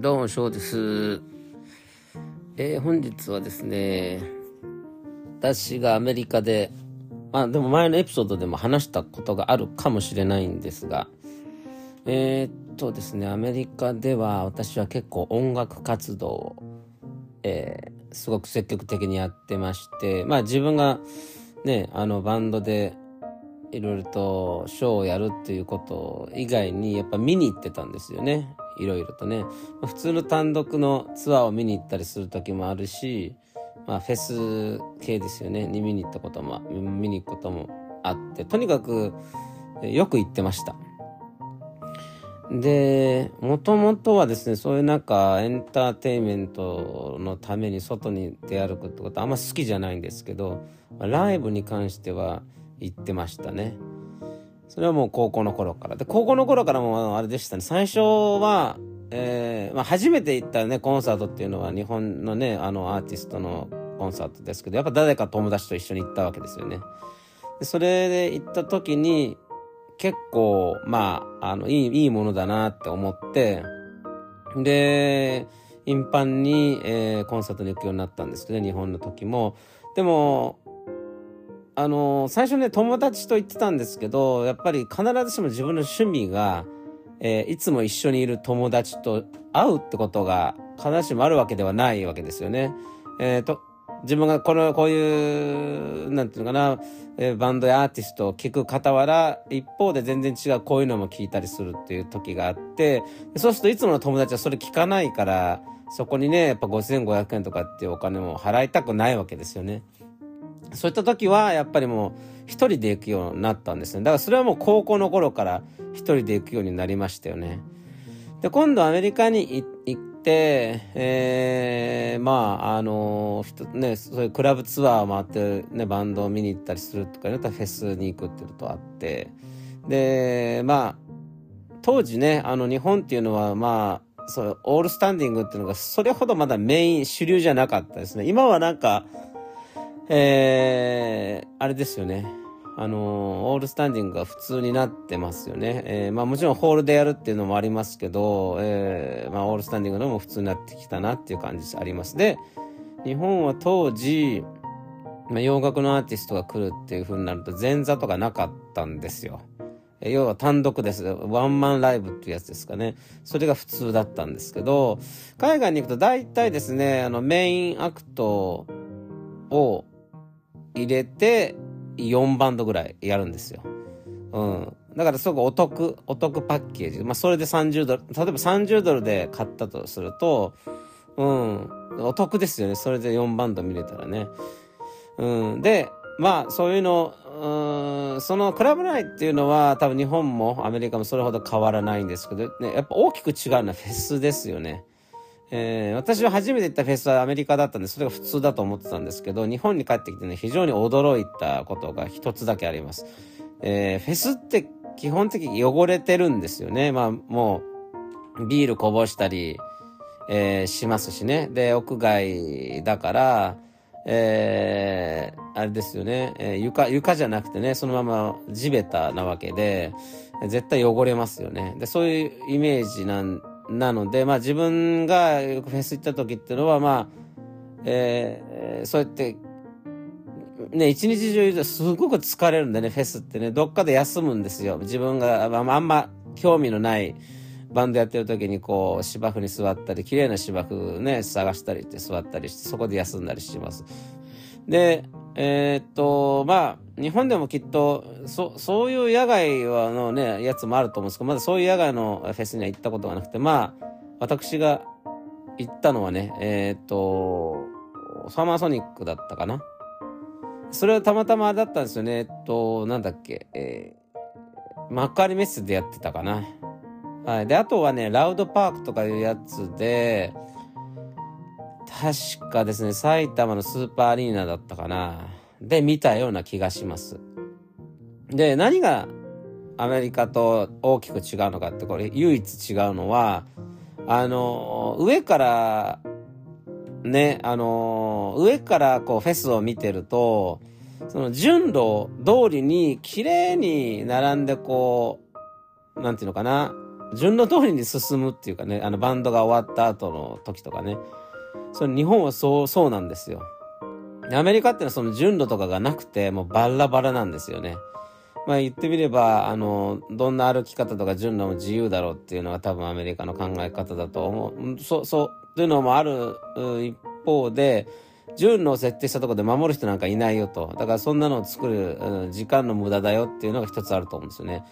どうも、翔です。えー、本日はですね、私がアメリカで、まあでも前のエピソードでも話したことがあるかもしれないんですが、えー、っとですね、アメリカでは私は結構音楽活動を、えー、すごく積極的にやってまして、まあ自分がね、あのバンドでいろいろとショーをやるっていうこと以外にやっぱ見に行ってたんですよね。いろいろとね。普通の単独のツアーを見に行ったりする時もあるし、まあフェス系ですよね。に見に行ったことも、見に行くこともあって、とにかくよく行ってました。で、もともとはですね、そういうなんかエンターテインメントのために外に出歩くってことあんま好きじゃないんですけど、ライブに関しては行ってましたね。それはもう高校の頃から。で、高校の頃からもあれでしたね。最初は、えー、まあ初めて行ったね、コンサートっていうのは日本のね、あのアーティストのコンサートですけど、やっぱ誰か友達と一緒に行ったわけですよね。でそれで行った時に、結構、まあ、あの、いい、いいものだなって思って、で、頻繁に、えー、コンサートに行くようになったんですけど、日本の時も。でも、あの最初ね、友達と言ってたんですけど、やっぱり必ずしも自分の趣味が、えー、いつも一緒にいる友達と会うってことが必ずしもあるわけではないわけですよね。え、ー、と、自分がこの、こういう、なんていうのかな、えー、バンドやアーティストを聴く傍ら、一方で全然違うこういうのも聞いたりするっていう時があって、そうするといつもの友達はそれ聞かないから、そこにね、やっぱ5500円とかっていうお金も払いたくないわけですよね。そういった時は、やっぱりもう、一人で行くようになったんですね。だからそれはもう高校の頃から一人で行くようになりましたよね。で、今度アメリカに行って、えー、まあ、あのー、ね、そういうクラブツアーを回って、ね、バンドを見に行ったりするとか、ね、フェスに行くっていうことあって、で、まあ、当時ね、あの、日本っていうのは、まあ、そう、オールスタンディングっていうのが、それほどまだメイン、主流じゃなかったですね。今はなんか、えー、あれですよね。あのオールスタンディングが普通になってますよね。えー、まあもちろんホールでやるっていうのもありますけど、えー、まあオールスタンディングのも普通になってきたなっていう感じあります。で、日本は当時、まあ、洋楽のアーティストが来るっていう風になると前座とかなかったんですよ。要は単独です。ワンマンライブっていうやつですかね。それが普通だったんですけど、海外に行くと大体ですね、あのメインアクトを入れて、4バンドぐらいやるんですよ。うん。だからすごくお得、お得パッケージ。まあ、それで30ドル、例えば30ドルで買ったとすると、うん、お得ですよね。それで4バンド見れたらね。うん。で、まあ、そういうの、うん、そのクラブ内っていうのは多分日本もアメリカもそれほど変わらないんですけど、ね、やっぱ大きく違うのはフェスですよね。えー、私は初めて行ったフェスはアメリカだったんで、それが普通だと思ってたんですけど、日本に帰ってきてね、非常に驚いたことが一つだけあります。えー、フェスって基本的に汚れてるんですよね。まあ、もう、ビールこぼしたり、えー、しますしね。で、屋外だから、えー、あれですよね、えー、床、床じゃなくてね、そのまま地べたなわけで、絶対汚れますよね。で、そういうイメージなんなので、まあ自分がよくフェス行った時っていうのは、まあ、えー、そうやって、ね、一日中すごく疲れるんでね、フェスってね、どっかで休むんですよ。自分が、まあ、あんま興味のないバンドやってる時にこう、芝生に座ったり、綺麗な芝生ね、探したりって座ったりして、そこで休んだりします。で、えー、っと、まあ、日本でもきっと、そ、そういう野外はのね、やつもあると思うんですけど、まだそういう野外のフェスには行ったことがなくて、まあ、私が行ったのはね、えー、っと、サマーソニックだったかな。それはたまたまだったんですよね。えっと、なんだっけ、えー、幕張メッセでやってたかな。はい。で、あとはね、ラウドパークとかいうやつで、確かですね、埼玉のスーパーアリーナだったかな。で、見たような気がします。で、何がアメリカと大きく違うのかって、これ唯一違うのは、あの、上から、ね、あの、上からこうフェスを見てると、その順路通りに綺麗に並んでこう、なんていうのかな、順路通りに進むっていうかね、あのバンドが終わった後の時とかね。その日本はそう、そうなんですよ。アメリカってのはその順路とかがなくて、もうバラバラなんですよね。まあ言ってみれば、あの、どんな歩き方とか順路も自由だろうっていうのが多分アメリカの考え方だと思う。そう、そう、というのもある一方で、順路を設定したところで守る人なんかいないよと。だからそんなのを作る、時間の無駄だよっていうのが一つあると思うんですよね。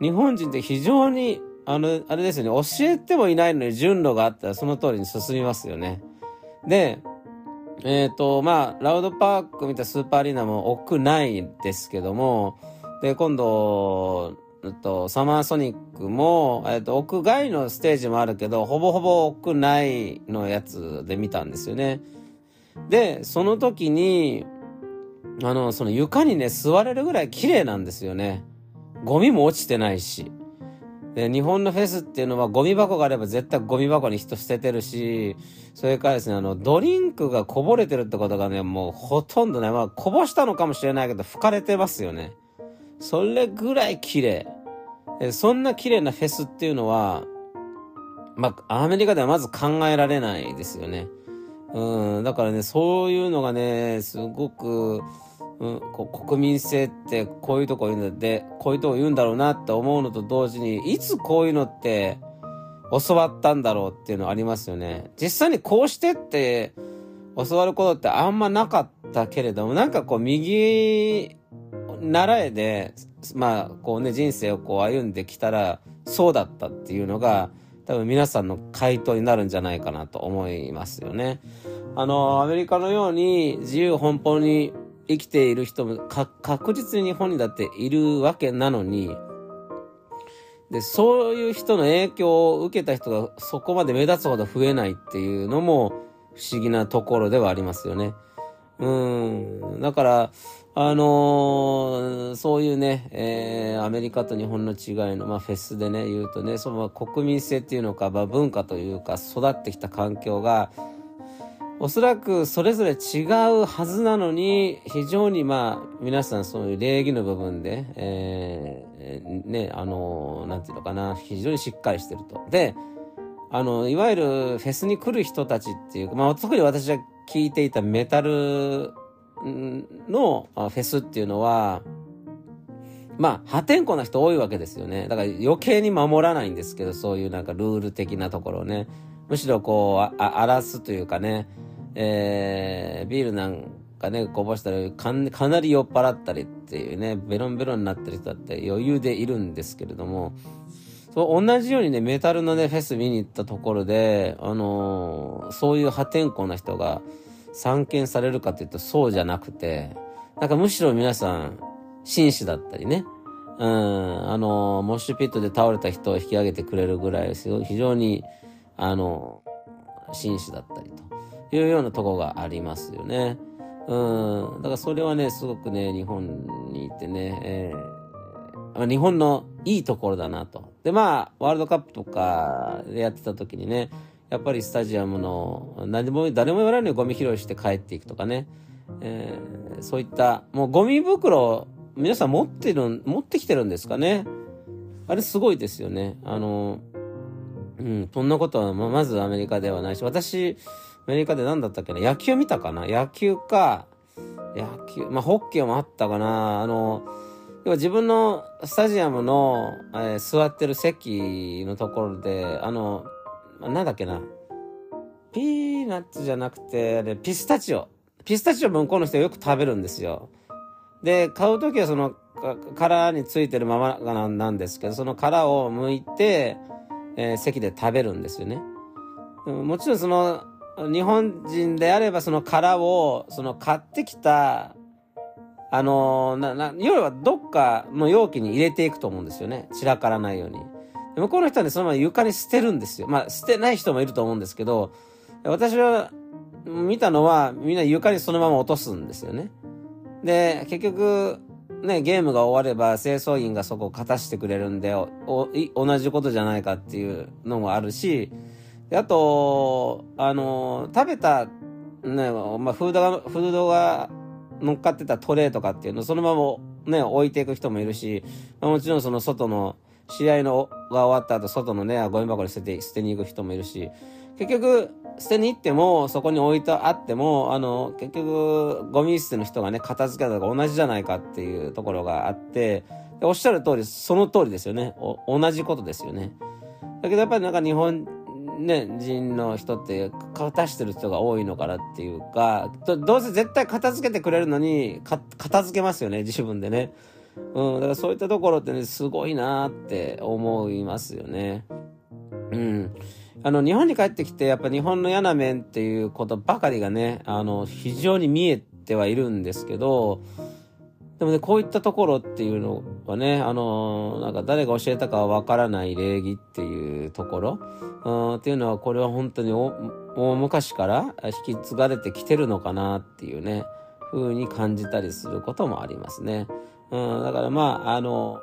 日本人って非常に、あの、あれですよね、教えてもいないのに順路があったらその通りに進みますよね。で、えっ、ー、と、まあ、ラウドパーク見たスーパーアリーナも屋内ですけども、で、今度、えっと、サマーソニックも、えっと、屋外のステージもあるけど、ほぼほぼ屋内のやつで見たんですよね。で、その時に、あの、その床にね、座れるぐらい綺麗なんですよね。ゴミも落ちてないし。で、日本のフェスっていうのはゴミ箱があれば絶対ゴミ箱に人捨ててるし、それからですね、あの、ドリンクがこぼれてるってことがね、もうほとんどね、まあ、こぼしたのかもしれないけど、拭かれてますよね。それぐらい綺麗。そんな綺麗なフェスっていうのは、まあ、アメリカではまず考えられないですよね。うん、だからね、そういうのがね、すごく、うん、こう国民性ってこういうとこ言うんだで、こういうとこ言うんだろうなって思うのと同時に、いつこういうのって教わったんだろうっていうのありますよね。実際にこうしてって教わることってあんまなかったけれども、なんかこう右習えで、まあこうね、人生をこう歩んできたらそうだったっていうのが、多分皆さんの回答になるんじゃないかなと思いますよね。あの、アメリカのように自由奔放に生きている人も確実に日本にだっているわけなのに、で、そういう人の影響を受けた人がそこまで目立つほど増えないっていうのも不思議なところではありますよね。うん。だから、あのー、そういうね、えー、アメリカと日本の違いの、まあ、フェスでね、言うとね、その国民性っていうのか、まあ、文化というか、育ってきた環境が、おそらくそれぞれ違うはずなのに、非常にまあ、皆さんそういう礼儀の部分で、えー、ね、あの、なんていうのかな、非常にしっかりしてると。で、あの、いわゆるフェスに来る人たちっていうか、まあ、特に私は聞いていたメタルのフェスっていうのは、まあ、破天荒な人多いわけですよね。だから余計に守らないんですけど、そういうなんかルール的なところをね。むしろこう、荒らすというかね、えー、ビールなんかね、こぼしたらかかなり酔っ払ったりっていうね、ベロンベロンになってる人だって余裕でいるんですけれども、そう同じようにね、メタルのね、フェス見に行ったところで、あのー、そういう破天荒な人が散見されるかっていうとそうじゃなくて、なんかむしろ皆さん、紳士だったりね、うん、あのー、モッシュピットで倒れた人を引き上げてくれるぐらいですよ、非常に、あのー、紳士だったりと。いうようなとこがありますよね。うん。だからそれはね、すごくね、日本にいてね、えー、日本のいいところだなと。で、まあ、ワールドカップとかでやってた時にね、やっぱりスタジアムの、何も、誰も言わないのにゴミ拾いして帰っていくとかね、えー、そういった、もうゴミ袋、皆さん持ってる、持ってきてるんですかね。あれすごいですよね。あの、うん、そんなことは、まずアメリカではないし、私、アメリカで何だったっけな？野球見たかな？野球か、野球、まあ、ホッケーもあったかなあの、要は自分のスタジアムの、えー、座ってる席のところで、あの、なんだっけな、ピーナッツじゃなくて、で、ピスタチオ。ピスタチオ向こうの人よく食べるんですよ。で、買うときはその、殻についてるままなんですけど、その殻を剥いて、えー、席で食べるんですよね。もちろんその、日本人であればその殻を、その買ってきた、あのな、な、要はどっかの容器に入れていくと思うんですよね。散らからないように。向こうの人はね、そのまま床に捨てるんですよ。まあ、捨てない人もいると思うんですけど、私は見たのはみんな床にそのまま落とすんですよね。で、結局、ね、ゲームが終われば清掃員がそこを片してくれるんで、同じことじゃないかっていうのもあるし、あと、あの、食べた、ね、まあ、フードが、フードが乗っかってたトレーとかっていうのそのままね、置いていく人もいるし、まあ、もちろんその外の試合のが終わった後、外のね、ゴミ箱に捨てて、捨てに行く人もいるし、結局、捨てに行っても、そこに置いてあっても、あの、結局、ゴミ捨ての人がね、片付けたのが同じじゃないかっていうところがあって、おっしゃる通り、その通りですよね。同じことですよね。だけどやっぱりなんか日本ね、人の人って片してる人が多いのかなっていうか、どうせ絶対片付けてくれるのに、片付けますよね、自分でね。うん、だからそういったところってね、すごいなって思いますよね。うん。あの、日本に帰ってきて、やっぱ日本の嫌な面っていうことばかりがね、あの、非常に見えてはいるんですけど、でもね、こういったところっていうのはね、あの、なんか誰が教えたかはわからない礼儀っていうところ、うん、っていうのは、これは本当に大昔から引き継がれてきてるのかなっていうね、風に感じたりすることもありますね。うん、だからまあ、あの、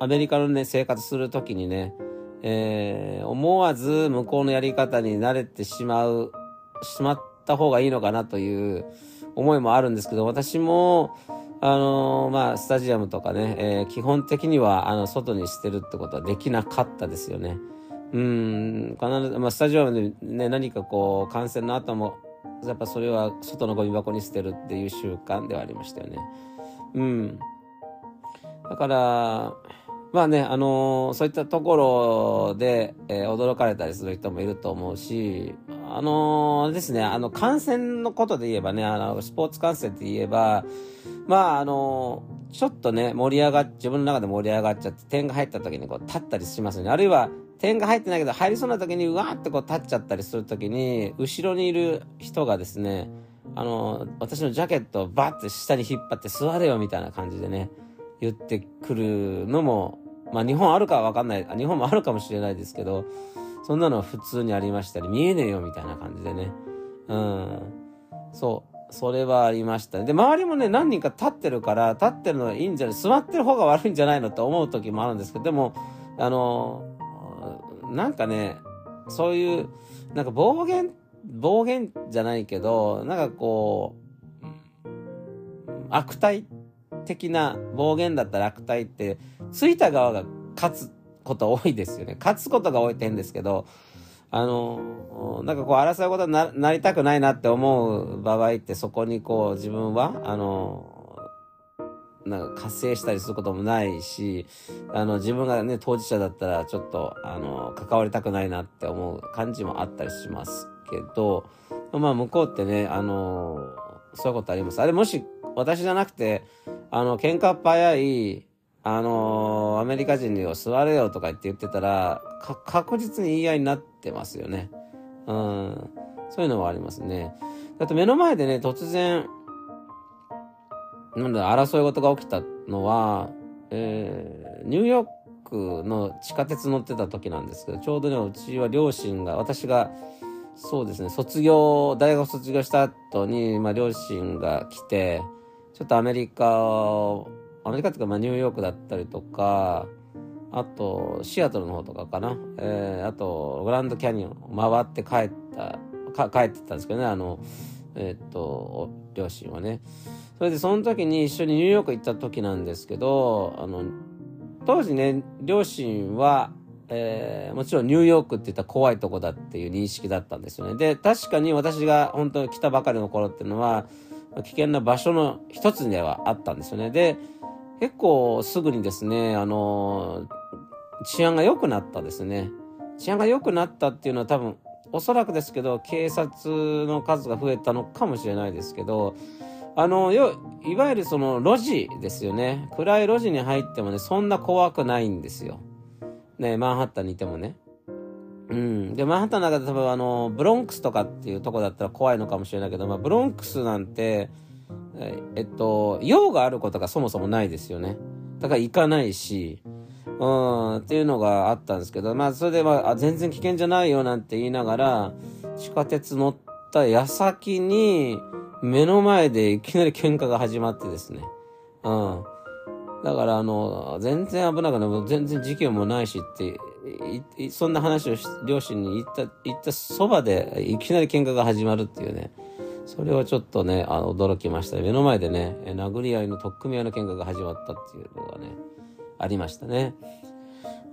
アメリカのね、生活するときにね、えー、思わず向こうのやり方に慣れてしまう、しまった方がいいのかなという、思いもあるんですけど、私も、あのー、まあ、スタジアムとかね、えー、基本的には、あの、外にしてるってことはできなかったですよね。うん、必ず、まあ、スタジアムでね、何かこう、感染の後も、やっぱそれは外のゴミ箱に捨てるっていう習慣ではありましたよね。うん。だから、まあね、あのー、そういったところで、えー、驚かれたりする人もいると思うし、あのー、ですね、あの、感染のことで言えばね、あの、スポーツ観戦って言えば、まあ、あのちょっとね、盛り上がっ、自分の中で盛り上がっちゃって、点が入った時にこう、立ったりしますよね。あるいは、点が入ってないけど、入りそうな時に、うわーってこう、立っちゃったりする時に、後ろにいる人がですね、あの私のジャケットをバッて下に引っ張って座れよみたいな感じでね、言ってくるのも、まあ日本あるかはわかんない、日本もあるかもしれないですけど、そんなのは普通にありましたり、見えねえよみたいな感じでね。うん。そう。それはありましたね。で、周りもね、何人か立ってるから、立ってるのはいいんじゃない、座ってる方が悪いんじゃないのと思う時もあるんですけど、でも、あの、なんかね、そういう、なんか暴言、暴言じゃないけど、なんかこう、悪態的な暴言だったら悪態って、ついた側が勝つこと多いですよね。勝つことが多いってんですけど、あの、なんかこう争うことにななりたくないなって思う場合ってそこにこう自分は、あの、なんか活性したりすることもないし、あの、自分がね、当事者だったらちょっと、あの、関わりたくないなって思う感じもあったりしますけど、まあ向こうってね、あの、そういうことあります。あれもし私じゃなくて、あの、喧嘩っ早い、あのアメリカ人に座れよとか言って言ってたら、確実に言い合いになってますよね。うん。そういうのはありますね。だって目の前でね、突然、なんだ、争い事が起きたのは、えー、ニューヨークの地下鉄乗ってた時なんですけど、ちょうどね、うちは両親が、私が、そうですね、卒業、大学卒業した後に、まあ、両親が来て、ちょっとアメリカを、アメリカっていうか、まあ、ニューヨークだったりとか、あと、シアトルの方とかかな。えー、あと、グランドキャニオン回って帰った、か帰ってたんですけどね、あの、えー、っと、両親はね。それで、その時に一緒にニューヨーク行った時なんですけど、あの、当時ね、両親は、えー、もちろんニューヨークって言ったら怖いとこだっていう認識だったんですよね。で、確かに私が本当に来たばかりの頃っていうのは、危険な場所の一つではあったんですよね。で、結構すぐにですね、あの、治安が良くなったですね。治安が良くなったっていうのは多分、おそらくですけど、警察の数が増えたのかもしれないですけど、あの、よ、いわゆるその路地ですよね。暗い路地に入ってもね、そんな怖くないんですよ。ね、マンハッタンにいてもね。うん。で、マンハッタンの中で多分あの、ブロンクスとかっていうとこだったら怖いのかもしれないけど、まあ、ブロンクスなんて、えっと、用があることがそもそもないですよね。だから行かないし、うん、っていうのがあったんですけど、まあ、それで、まあ、全然危険じゃないよなんて言いながら、地下鉄乗った矢先に、目の前でいきなり喧嘩が始まってですね。うん。だから、あの、全然危なくない、全然事件もないしって、そんな話を両親に言った、言ったそばで、いきなり喧嘩が始まるっていうね。それはちょっとね、あの驚きました。目の前でね、殴り合いの、取っ組み合いの喧嘩が始まったっていうのがね、ありましたね。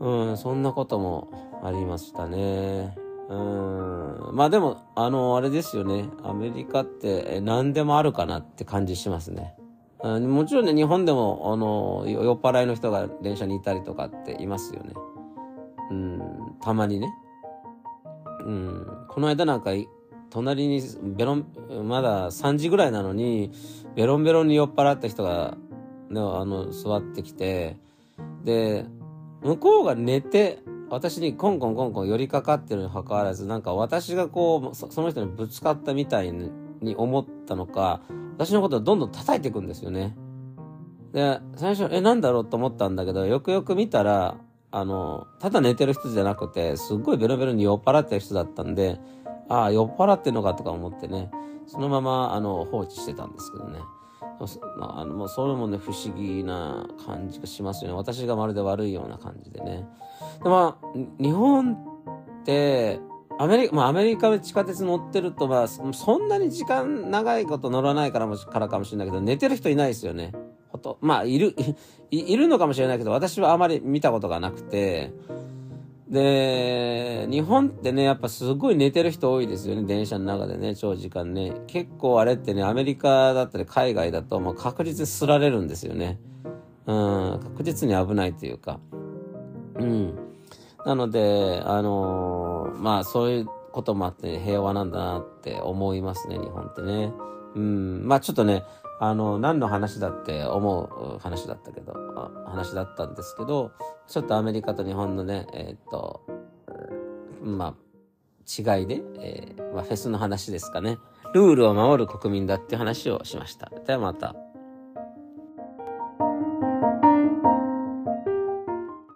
うん、そんなこともありましたね。うん。まあでも、あの、あれですよね。アメリカって何でもあるかなって感じしますね。もちろんね、日本でも、あの、酔っ払いの人が電車にいたりとかっていますよね。うん、たまにね。うん、この間なんか、隣にベロン、まだ3時ぐらいなのに、ベロンベロンに酔っ払った人が、ね、あの、座ってきて、で、向こうが寝て、私にコンコンコンコン寄りかかってるにもかかわらず、なんか私がこう、その人にぶつかったみたいに思ったのか、私のことをどんどん叩いていくんですよね。で、最初、え、なんだろうと思ったんだけど、よくよく見たら、あの、ただ寝てる人じゃなくて、すっごいベロベロに酔っ払ってる人だったんで、ああ、酔っ払ってんのかとか思ってね、そのまま、あの、放置してたんですけどね。あのもうそれもね、不思議な感じがしますよね。私がまるで悪いような感じでね。でまあ、日本って、アメリカ、まあアメリカで地下鉄乗ってると、まあ、そんなに時間長いこと乗らないからもからかもしれないけど、寝てる人いないですよね。ほと、まあ、いる、いるのかもしれないけど、私はあまり見たことがなくて、で、日本ってね、やっぱすごい寝てる人多いですよね。電車の中でね、長時間ね。結構あれってね、アメリカだったり海外だともう確実にすられるんですよね。うん、確実に危ないというか。うん。なので、あのー、まあそういうこともあって平和なんだなって思いますね、日本ってね。うん、まあちょっとね、あの、何の話だって思う話だったけど、話だったんですけど、ちょっとアメリカと日本のね、えー、っと、まあ、違いで、えー、まあ、フェスの話ですかね。ルールを守る国民だっていう話をしました。ではまた。